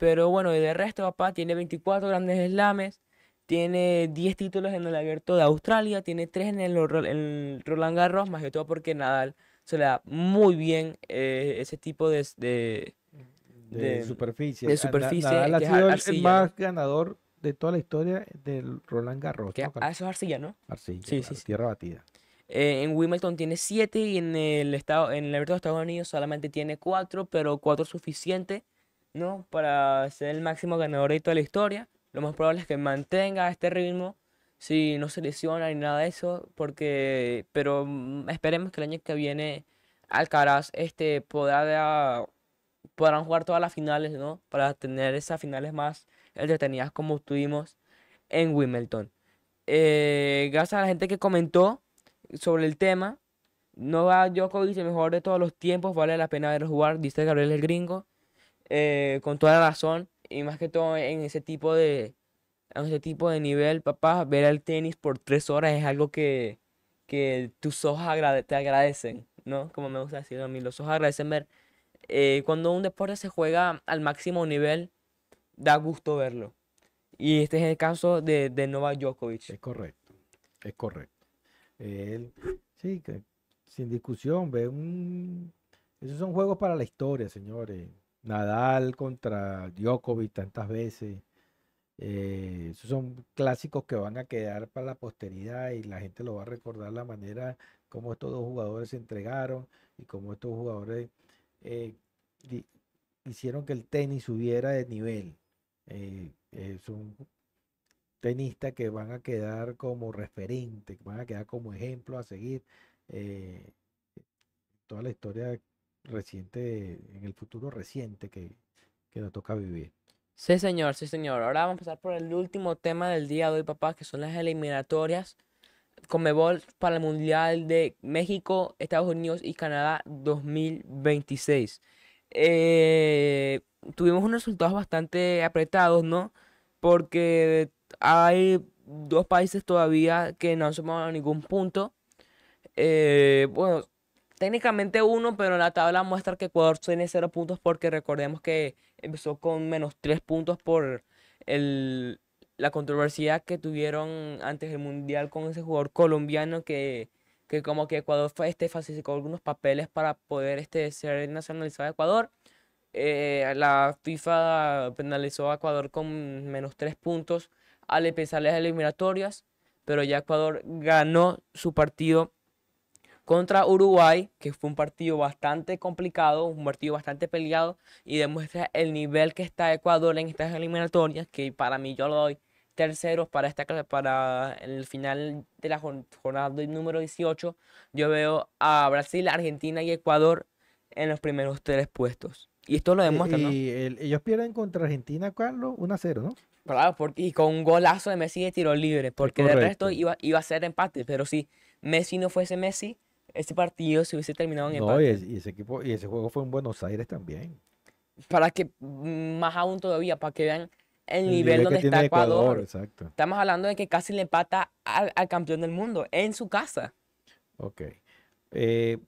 Pero bueno, y de resto, papá, tiene 24 grandes slames, tiene 10 títulos en el Abierto de Australia, tiene 3 en el, en Roland Garros, más que todo porque Nadal se le da muy bien eh, ese tipo de, de- De, de- superficie. de Ah, superficie, Nadal ha sido el- más ganador de toda la historia del Roland Garros, que ¿no, a Carlos? eso es arcilla, ¿no? Arcilla, sí, claro, sí. tierra batida. Eh, en Wimbledon tiene 7 y en el estado, en el Abierto de Estados Unidos solamente tiene 4, pero 4 es suficiente, ¿no? Para ser el máximo ganador de toda la historia. Lo más probable es que mantenga este ritmo si no se lesiona ni nada de eso, porque, pero mm, esperemos que el año que viene Alcaraz este, podrá podrán jugar todas las finales, ¿no? Para tener esas finales más entretenidas como tuvimos en Wimbledon. Eh, gracias a la gente que comentó sobre el tema. Novak Djokovic, el mejor de todos los tiempos, vale la pena verlo jugar, dice Gabriel el Gringo, eh, con toda la razón, y más que todo en ese tipo de, en ese tipo de nivel, papá, ver el tenis por tres horas es algo que, que tus ojos te agradecen, ¿no? Como me gusta decir a mí, los ojos agradecen ver. eh, cuando un deporte se juega al máximo nivel, da gusto verlo. Y este es el caso de, de Novak Djokovic. Es correcto, es correcto. Él, sí, sin discusión, ve un... Esos son juegos para la historia, señores. Nadal contra Djokovic tantas veces. eh, esos son clásicos que van a quedar para la posteridad y la gente lo va a recordar la manera como estos dos jugadores se entregaron y cómo estos jugadores eh, hicieron que el tenis subiera de nivel. Eh, eh, son tenistas que van a quedar como referente, que van a quedar como ejemplo a seguir eh, toda la historia reciente, en el futuro reciente que, que nos toca vivir. Sí, señor, sí, señor. Ahora vamos a pasar por el último tema del día de hoy, papá, que son las eliminatorias Conmebol para el Mundial de México, Estados Unidos y Canadá 2026. Eh, tuvimos unos resultados bastante apretados, ¿no? Porque hay dos países todavía que no han sumado ningún punto. Eh, bueno, técnicamente uno, pero la tabla muestra que Ecuador tiene cero puntos porque recordemos que empezó con menos tres puntos por el, la controversia que tuvieron antes del Mundial con ese jugador colombiano que, que como que Ecuador fue, este, algunos papeles para poder este, ser nacionalizado de Ecuador. Eh, la FIFA penalizó a Ecuador con menos tres puntos al empezar las eliminatorias, pero ya Ecuador ganó su partido contra Uruguay, que fue un partido bastante complicado, un partido bastante peleado y demuestra el nivel que está Ecuador en estas eliminatorias, que para mí yo lo doy terceros para esta para el final de la jornada número 18. Yo veo a Brasil, Argentina y Ecuador en los primeros tres puestos. Y esto lo demuestra, y, ¿no? y el- ellos pierden contra Argentina, Carlos, 1 a 0, ¿no? Claro, porque, y con un golazo de Messi de tiro libre, porque de resto iba, iba a ser empate, pero si Messi no fuese Messi, ese partido se hubiese terminado en No, y, empate. es- y ese equipo, y ese juego fue en Buenos Aires también. Para que, mm, más aún todavía, para que vean el El nivel donde está Ecuador. exacto. Estamos hablando de que casi le empata al, al campeón del mundo en su casa. Ok. Eh,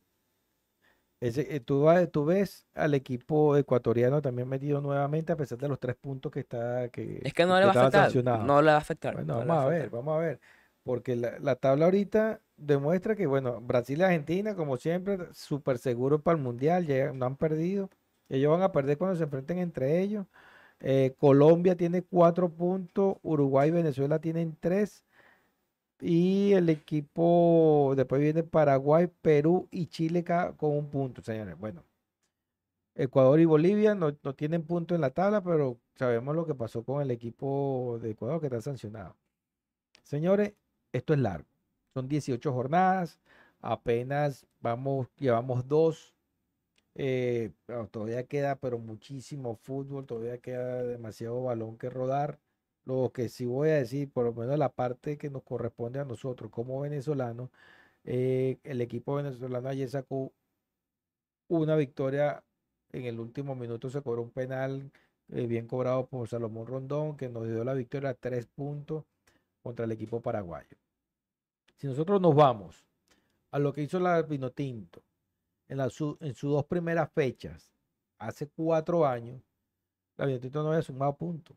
ese, eh, tú, tú ves al equipo ecuatoriano también metido nuevamente a pesar de los tres puntos que está que, Es que no le va a afectar. No le va a afectar. Bueno, no vamos va a ver, vamos a ver. Porque la, la tabla ahorita demuestra que, bueno, Brasil y Argentina, como siempre, súper seguros para el Mundial, llegan- no han perdido. Ellos van a perder cuando se enfrenten entre ellos. Eh, Colombia tiene cuatro puntos, Uruguay y Venezuela tienen tres. Y el equipo, después viene Paraguay, Perú y Chile con un punto, señores. Bueno, Ecuador y Bolivia no, no tienen punto en la tabla, pero sabemos lo que pasó con el equipo de Ecuador que está sancionado. Señores, esto es largo. Son 18 jornadas, apenas vamos, llevamos dos. eh, todavía queda, pero muchísimo fútbol, todavía queda demasiado balón que rodar. Lo que sí voy a decir, por lo menos la parte que nos corresponde a nosotros como venezolanos, eh, el equipo venezolano ayer sacó una victoria en el último minuto, se cobró un penal eh, bien cobrado por Salomón Rondón, que nos dio la victoria a tres puntos contra el equipo paraguayo. Si nosotros nos vamos a lo que hizo la Vinotinto en, en sus dos primeras fechas, hace cuatro años, la Vinotinto no había sumado puntos.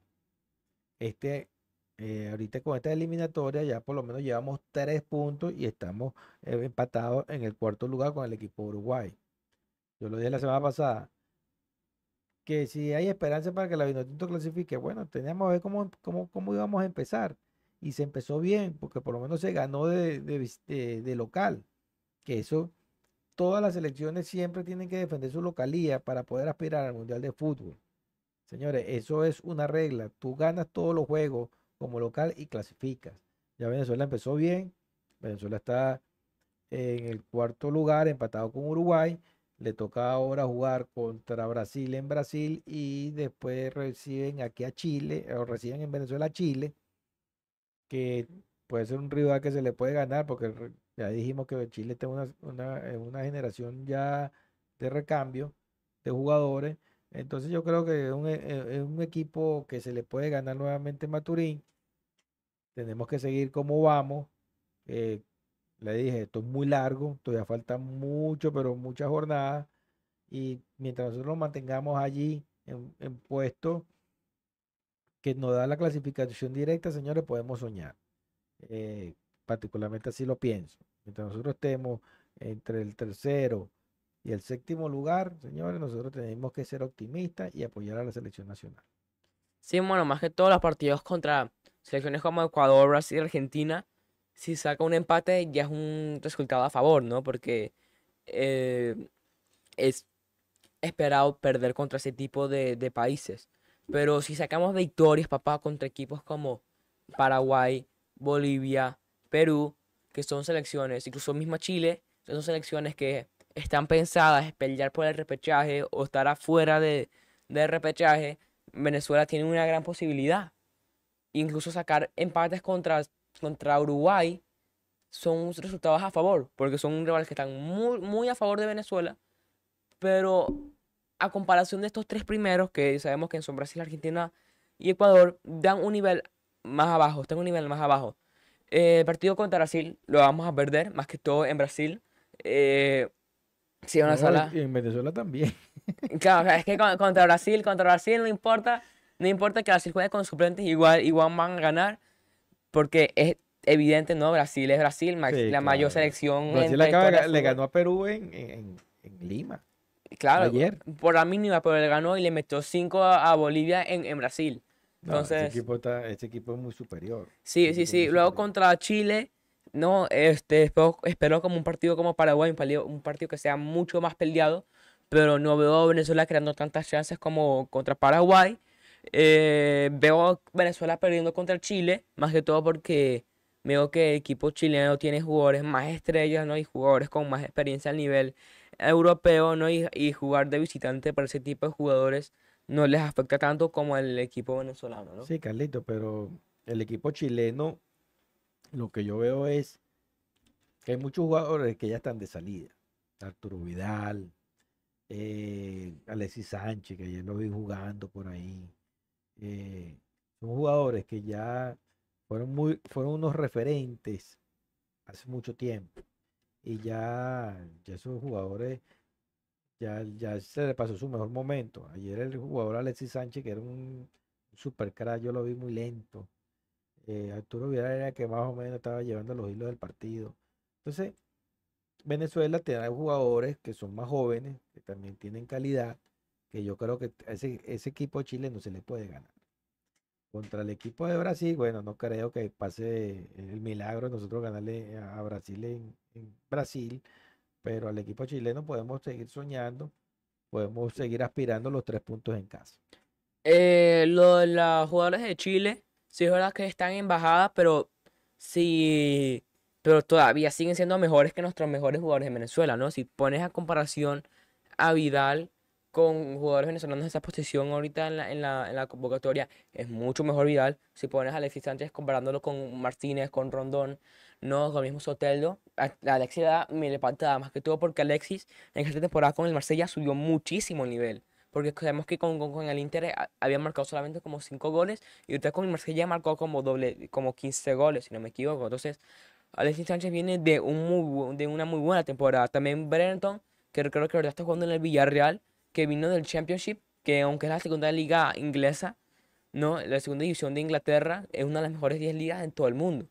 Este, eh, ahorita con esta eliminatoria ya por lo menos llevamos tres puntos y estamos eh, empatados en el cuarto lugar con el equipo de Uruguay. Yo lo dije la semana pasada, que si hay esperanza para que la Vinotinto clasifique, bueno, teníamos que ver cómo, cómo, cómo íbamos a empezar. Y se empezó bien, porque por lo menos se ganó de, de de- local. Que eso, todas las selecciones siempre tienen que defender su localía para poder aspirar al Mundial de Fútbol. Señores, eso es una regla. Tú ganas todos los juegos como local y clasificas. Ya Venezuela empezó bien. Venezuela está en el cuarto lugar, empatado con Uruguay. Le toca ahora jugar contra Brasil en Brasil y después reciben aquí a Chile, o reciben en Venezuela a Chile, que puede ser un rival que se le puede ganar, porque ya dijimos que Chile en una, una, en una generación ya de recambio de jugadores. Entonces yo creo que es un, e- e- es un equipo que se le puede ganar nuevamente en Maturín. Tenemos que seguir como vamos. Eh, le dije, esto es muy largo, todavía falta mucho, pero muchas jornadas. Y mientras nosotros nos mantengamos allí en, en puesto que nos da la clasificación directa, señores, podemos soñar. Eh, particularmente así lo pienso. Mientras nosotros estemos entre el tercero y el séptimo lugar, señores, nosotros tenemos que ser optimistas y apoyar a la selección nacional. Sí, bueno, más que todos los partidos contra selecciones como Ecuador, Brasil, Argentina, si saca un empate ya es un resultado a favor, ¿no? Porque eh, es esperado perder contra ese tipo de, de países. Pero si sacamos victorias, papá, contra equipos como Paraguay, Bolivia, Perú, que son selecciones, incluso misma Chile, son selecciones que están pensadas en pelear por el repechaje o estar afuera de, del repechaje, Venezuela tiene una gran posibilidad. Incluso sacar empates contra, contra Uruguay son resultados a favor, porque son rivales que están muy, muy a favor de Venezuela, pero a comparación de estos tres primeros, que sabemos que son Brasil, Argentina y Ecuador, dan un nivel más abajo, están un nivel más abajo. Eh, el partido contra Brasil lo vamos a perder, más que todo en Brasil. Eh, sí, una No, sola. y en Venezuela también. Claro, es que con- contra Brasil, contra Brasil no importa No importa que Brasil juegue con suplentes, igual, igual van a ganar, porque es evidente, ¿no? Brasil es Brasil, Sí, la mayor claro. selección. en Brasil la acaba le ganó a Perú en, en- en Lima. Claro, ayer. por la mínima, pero le ganó y le metió 5 a, a Bolivia en, en Brasil. No, Entonces, ese, equipo está, ese equipo es muy superior. sí, ese sí, sí. Luego superior. contra Chile, no, este, espero, espero como un partido como Paraguay, un partido, un partido que sea mucho más peleado, pero no veo a Venezuela creando tantas chances como contra Paraguay. Eh, veo a Venezuela perdiendo contra Chile, más que todo porque veo que el equipo chileno tiene jugadores más estrellas, ¿no? Y jugadores con más experiencia a nivel europeo, ¿no? Y, jugar de visitante para ese tipo de jugadores no les afecta tanto como el equipo venezolano, ¿no? Sí, Carlito, pero el equipo chileno, lo que yo veo es que hay muchos jugadores que ya están de salida. Arturo Vidal, eh, Alexis Sánchez, que ayer lo vi jugando por ahí. eh, son jugadores que ya fueron muy, fueron unos referentes hace mucho tiempo. Y ya, ya esos jugadores ya, ya se le pasó su mejor momento. Ayer el jugador Alexis Sánchez, que era un super crack, yo lo vi muy lento. Eh, Arturo Vidal era el que más o menos estaba llevando los hilos del partido. Entonces, Venezuela tiene jugadores que son más jóvenes, que también tienen calidad, que yo creo que ese, ese equipo de Chile no se le puede ganar. Contra el equipo de Brasil, bueno, no creo que pase el milagro de nosotros ganarle a Brasil en, en Brasil, pero al equipo chileno podemos seguir soñando, podemos seguir aspirando los tres puntos en casa. Eh, lo de los jugadores de Chile, sí es verdad que están en bajada, pero sí, pero todavía siguen siendo mejores que nuestros mejores jugadores de Venezuela, ¿no? Si pones a comparación a Vidal con jugadores venezolanos en esa posición ahorita en la, en la, en la convocatoria, es mucho mejor Vidal. Si pones a Alexis Sánchez comparándolo con Martínez, con Rondón, no, con el mismo Soteldo, a, a Alexis da mil patadas, más que todo porque Alexis en esta temporada con el Marsella subió muchísimo el nivel. Porque sabemos que con, con, con el Inter a- había marcado solamente como 5 goles y ahorita con el Marsella marcó como doble, como 15 goles, si no me equivoco. Entonces, Alexis Sánchez viene de, un muy, de una muy buena temporada. También Brenton, que creo que ahorita está jugando en el Villarreal, que vino del Championship, que aunque es la segunda liga inglesa, ¿no? La segunda división de Inglaterra es una de las mejores 10 ligas en todo el mundo.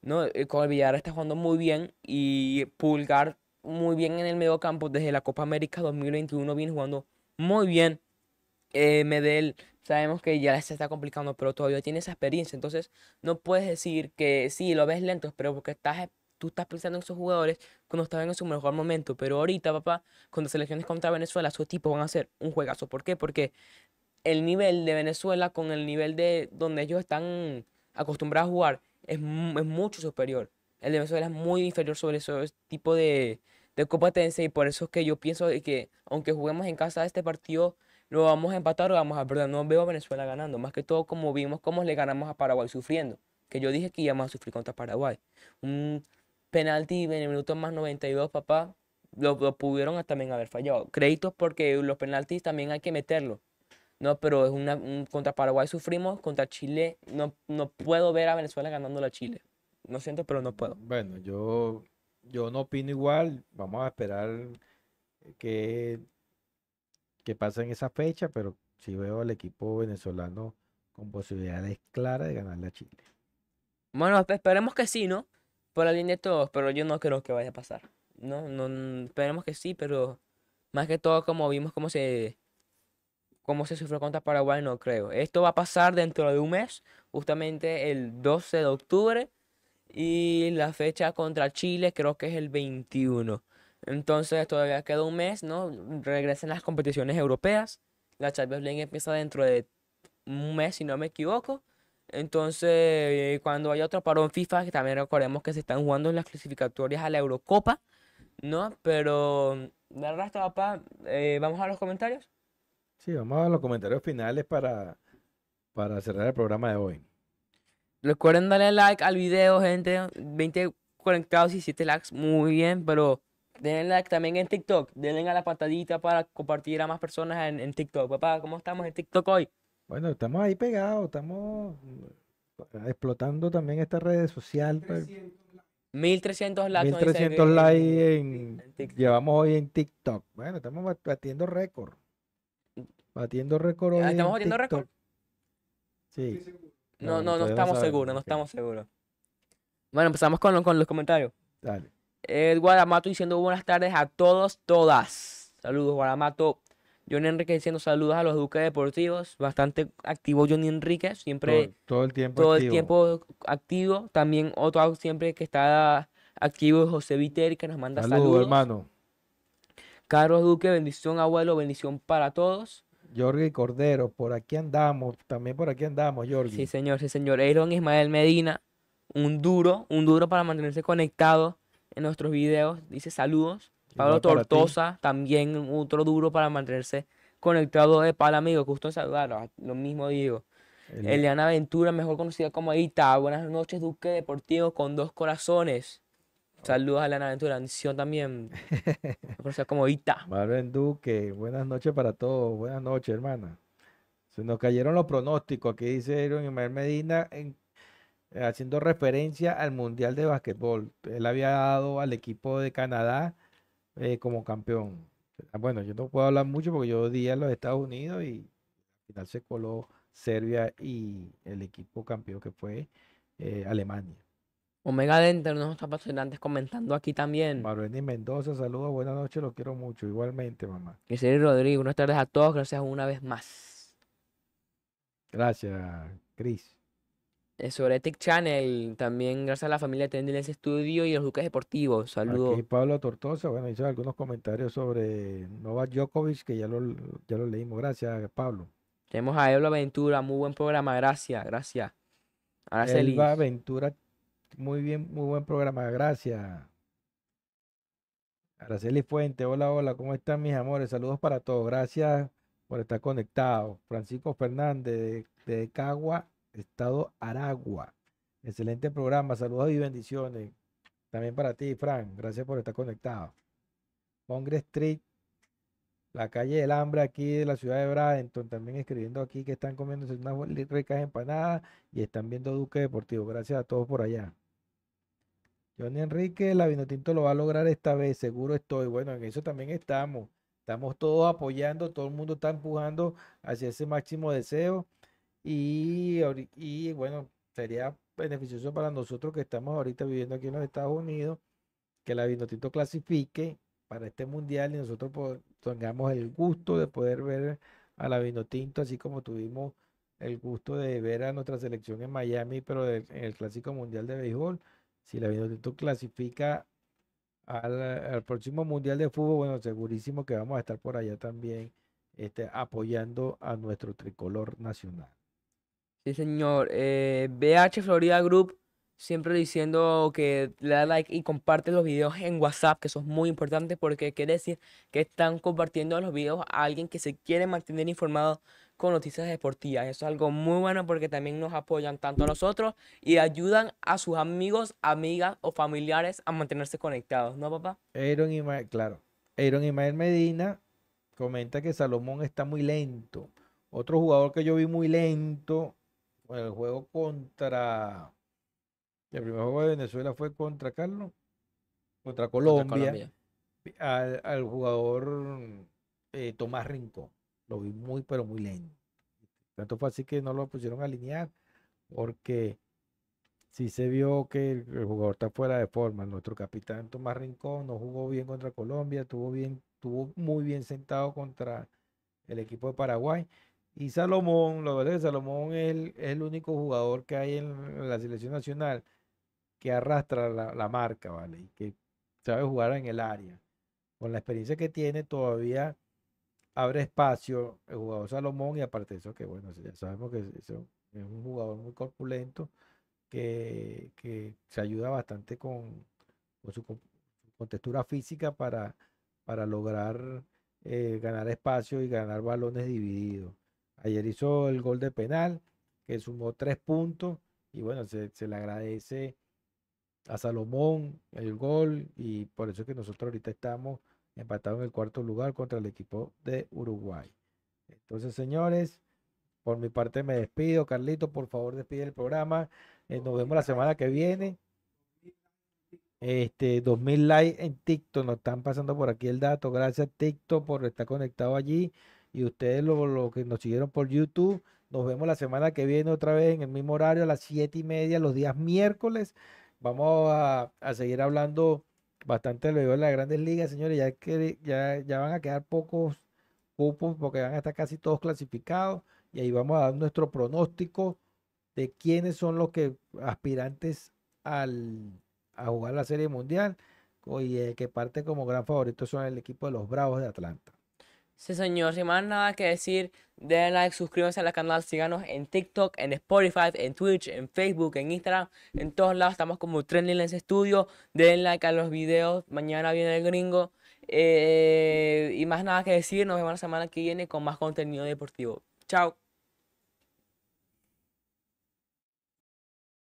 ¿no? Eh, Con el Villarreal está jugando muy bien y Pulgar muy bien en el medio campo desde la Copa América 2021 viene jugando muy bien. Eh, Medel sabemos que ya se está complicando, pero todavía tiene esa experiencia. Entonces, no puedes decir que sí, lo ves lento, pero porque estás, tú estás pensando en esos jugadores cuando estaban en su mejor momento. Pero ahorita, papá, cuando selecciones contra Venezuela, sus tipos van a hacer un juegazo. ¿Por qué? Porque el nivel de Venezuela con el nivel de donde ellos están acostumbrados a jugar es, es mucho superior. El de Venezuela es muy inferior sobre ese tipo de, de competencia y por eso es que yo pienso que aunque juguemos en casa este partido, lo vamos a empatar o vamos a perder. No veo a Venezuela ganando, más que todo como vimos cómo le ganamos a Paraguay sufriendo, que yo dije que íbamos a sufrir contra Paraguay. Un penalti en el minuto más 92, papá, lo, lo pudieron también haber fallado. Créditos porque los penaltis también hay que meterlos. No, pero es una, un- contra Paraguay sufrimos, contra Chile no, no puedo ver a Venezuela ganándole a Chile. No siento, pero no puedo. Bueno, yo, yo no opino igual. Vamos a esperar que, que pase en esa fecha, pero sí veo al equipo venezolano con posibilidades claras de ganarle a Chile. Bueno, espe- esperemos que sí, ¿no? Por el bien de todos, pero yo no creo que vaya a pasar. No, no, esperemos que sí, pero más que todo como vimos cómo se, cómo se sufrió contra Paraguay, no creo. Esto va a pasar dentro de un mes, justamente el 12 de octubre, y la fecha contra Chile creo que es el 21. Entonces todavía queda un mes, ¿no? Regresan las competiciones europeas. La Champions League empieza dentro de un mes, si no me equivoco. Entonces, cuando haya otro parón FIFA, que también recordemos que se están jugando las clasificatorias a la Eurocopa, ¿no? Pero, de resto, papá, eh, vamos a los comentarios. Sí, vamos a los comentarios finales para, para cerrar el programa de hoy. Recuerden darle like al video, gente. 20 conectados y 7 likes, muy bien, pero denle like también en TikTok. Denle a la pantallita para compartir a más personas en, en TikTok. Papá, ¿cómo estamos en TikTok hoy? Bueno, estamos ahí pegados, estamos mm, explotando también esta red social. pues, 1300 likes. nos dice 1300 en- likes en, en TikTok. llevamos hoy en TikTok. Bueno, estamos bat- batiendo récord. Batiendo récord hoy Ah, en ¿estamos batiendo récord? Sí. No, no, no estamos seguros, no estamos seguros. Bueno, empezamos con, con los comentarios. Dale. Ed Guadamato diciendo buenas tardes a todos, todas. Saludos, Guadamato. Johnny Enrique diciendo saludos a los Duques Deportivos. Bastante activo Johnny Enrique, siempre Todo, todo el tiempo todo el activo. tiempo activo. También otro siempre que está activo es José Viteri, que nos manda Saludos, saludos. hermano. Carlos Duque, bendición abuelo, bendición para todos. Jorge Cordero, por aquí andamos. También por aquí andamos, Jorge. Sí, señor, sí, señor. Aaron Ismael Medina, un duro, un duro para mantenerse conectado en nuestros videos. Dice saludos. Pablo. Tortosa, también otro duro para mantenerse conectado de pal, amigo. Gusto en saludarlos. Lo mismo digo. El- Eliana Ventura, mejor conocida como Ita. Buenas noches, Duque Deportivo con dos corazones. Saludos a Eliana Ventura, bendición también. conocida como Ita. Marvin Duque, buenas noches para todos. Buenas noches, hermana. Se nos cayeron los pronósticos. Aquí dice Ismael Medina en- haciendo referencia al Mundial de Básquetbol. Él había dado al equipo de Canadá eh, como campeón. Ah, Bueno, yo no puedo hablar mucho porque yo di a los Estados Unidos y al final se coló Serbia y el equipo campeón que fue eh, Alemania. Omega Denter, uno de nuestros patrocinantes, comentando aquí también. Marveni Mendoza, saludos, buenas noches, los quiero mucho. Igualmente, mamá. Giselle Rodríguez, buenas tardes a todos, gracias una vez más. Gracias, Cris. Eh, sobre Tech Channel, también gracias a la familia Tendiles Studio y los Duques Deportivos. Saludos. Aquí Pablo Tortosa, bueno, hizo algunos comentarios sobre Novak Djokovic, que ya lo, ya lo leímos. Gracias, Pablo. Tenemos a Eblo Aventura, muy buen programa, gracias, gracias. Araceli, Elba Ventura, muy bien, muy buen programa, gracias. Araceli Fuente, hola, hola, ¿cómo están mis amores? Saludos para todos, gracias por estar conectados. Francisco Fernández, de, de Cagua, Estado Aragua. Excelente programa, saludos y bendiciones. También para ti, Fran, gracias por estar conectado. Congress Street, la calle del hambre aquí de la ciudad de Bradenton, también escribiendo aquí que están comiéndose unas ricas empanadas y están viendo Duque Deportivo. Gracias a todos por allá. Johnny Enrique, la Vinotinto lo va a lograr esta vez, seguro estoy. Bueno, en eso también estamos. Estamos todos apoyando, todo el mundo está empujando hacia ese máximo deseo. Y, bueno, sería beneficioso para nosotros que estamos ahorita viviendo aquí en los Estados Unidos, que la Vinotinto clasifique para este mundial y nosotros tengamos el gusto de poder ver a la Vinotinto, así como tuvimos el gusto de ver a nuestra selección en Miami, pero en el Clásico Mundial de Béisbol. Si la Vinotinto clasifica al, al próximo Mundial de Fútbol, bueno, segurísimo que vamos a estar por allá también este, apoyando a nuestro tricolor nacional. Sí señor. Eh, BH Florida Group, siempre diciendo que le da like y comparte los videos en WhatsApp, que eso es muy importante porque quiere decir que están compartiendo los videos a alguien que se quiere mantener informado con noticias deportivas. Eso es algo muy bueno porque también nos apoyan tanto a nosotros y ayudan a sus amigos, amigas o familiares a mantenerse conectados, ¿no, papá? Aaron Ismael, claro. Aaron Ismael Medina comenta que Salomón está muy lento. Otro jugador que yo vi muy lento en el juego contra. El primer juego de Venezuela fue contra Carlos, contra Contra Colombia. al jugador eh, Tomás Rincón. Lo vi muy, pero muy lento. Tanto fue así que no lo pusieron a alinear porque sí se vio que el, el jugador está fuera de forma. Nuestro capitán Tomás Rincón no jugó bien contra Colombia, estuvo bien, estuvo muy bien sentado contra el equipo de Paraguay. Y Salomón, lo verdad es que Salomón es el, único jugador que hay en, la selección nacional que arrastra la, la marca, ¿vale? Y que sabe jugar en el área. Con la experiencia que tiene, todavía abre espacio el jugador Salomón y aparte de eso, que bueno, ya sabemos que es, es un jugador muy corpulento que, que se ayuda bastante con, con su, con su contextura física para, para lograr eh, ganar espacio y ganar balones divididos. Ayer hizo el gol de penal, que sumó tres puntos, y bueno, se, se le agradece a Salomón el gol, y por eso es que nosotros ahorita estamos empatados en el cuarto lugar contra el equipo de Uruguay. Entonces, señores, por mi parte me despido. Carlito, por favor, despide el programa. Eh, nos vemos la semana que viene. Este, 2000 likes en TikTok, nos están pasando por aquí el dato. Gracias TikTok por estar conectado allí y ustedes los que nos siguieron por YouTube. Nos vemos la semana que viene otra vez en el mismo horario a las siete y media los días miércoles. Vamos a, seguir hablando bastante de las grandes ligas, señores. Ya, que, ya, ya van a quedar pocos cupos porque van a estar casi todos clasificados. Y ahí vamos a dar nuestro pronóstico de quiénes son los que aspirantes al, a jugar la Serie Mundial. Y el que parte como gran favorito son el equipo de los Bravos de Atlanta. Sí, señor, sin más nada que decir, den like, suscríbanse al canal, síganos en TikTok, en Spotify, en Twitch, en Facebook, en Instagram, en todos lados estamos como Trending Lens Studio. Den like a los videos, mañana viene el gringo. Eh, y más nada que decir, nos vemos la semana que viene con más contenido deportivo. Chao.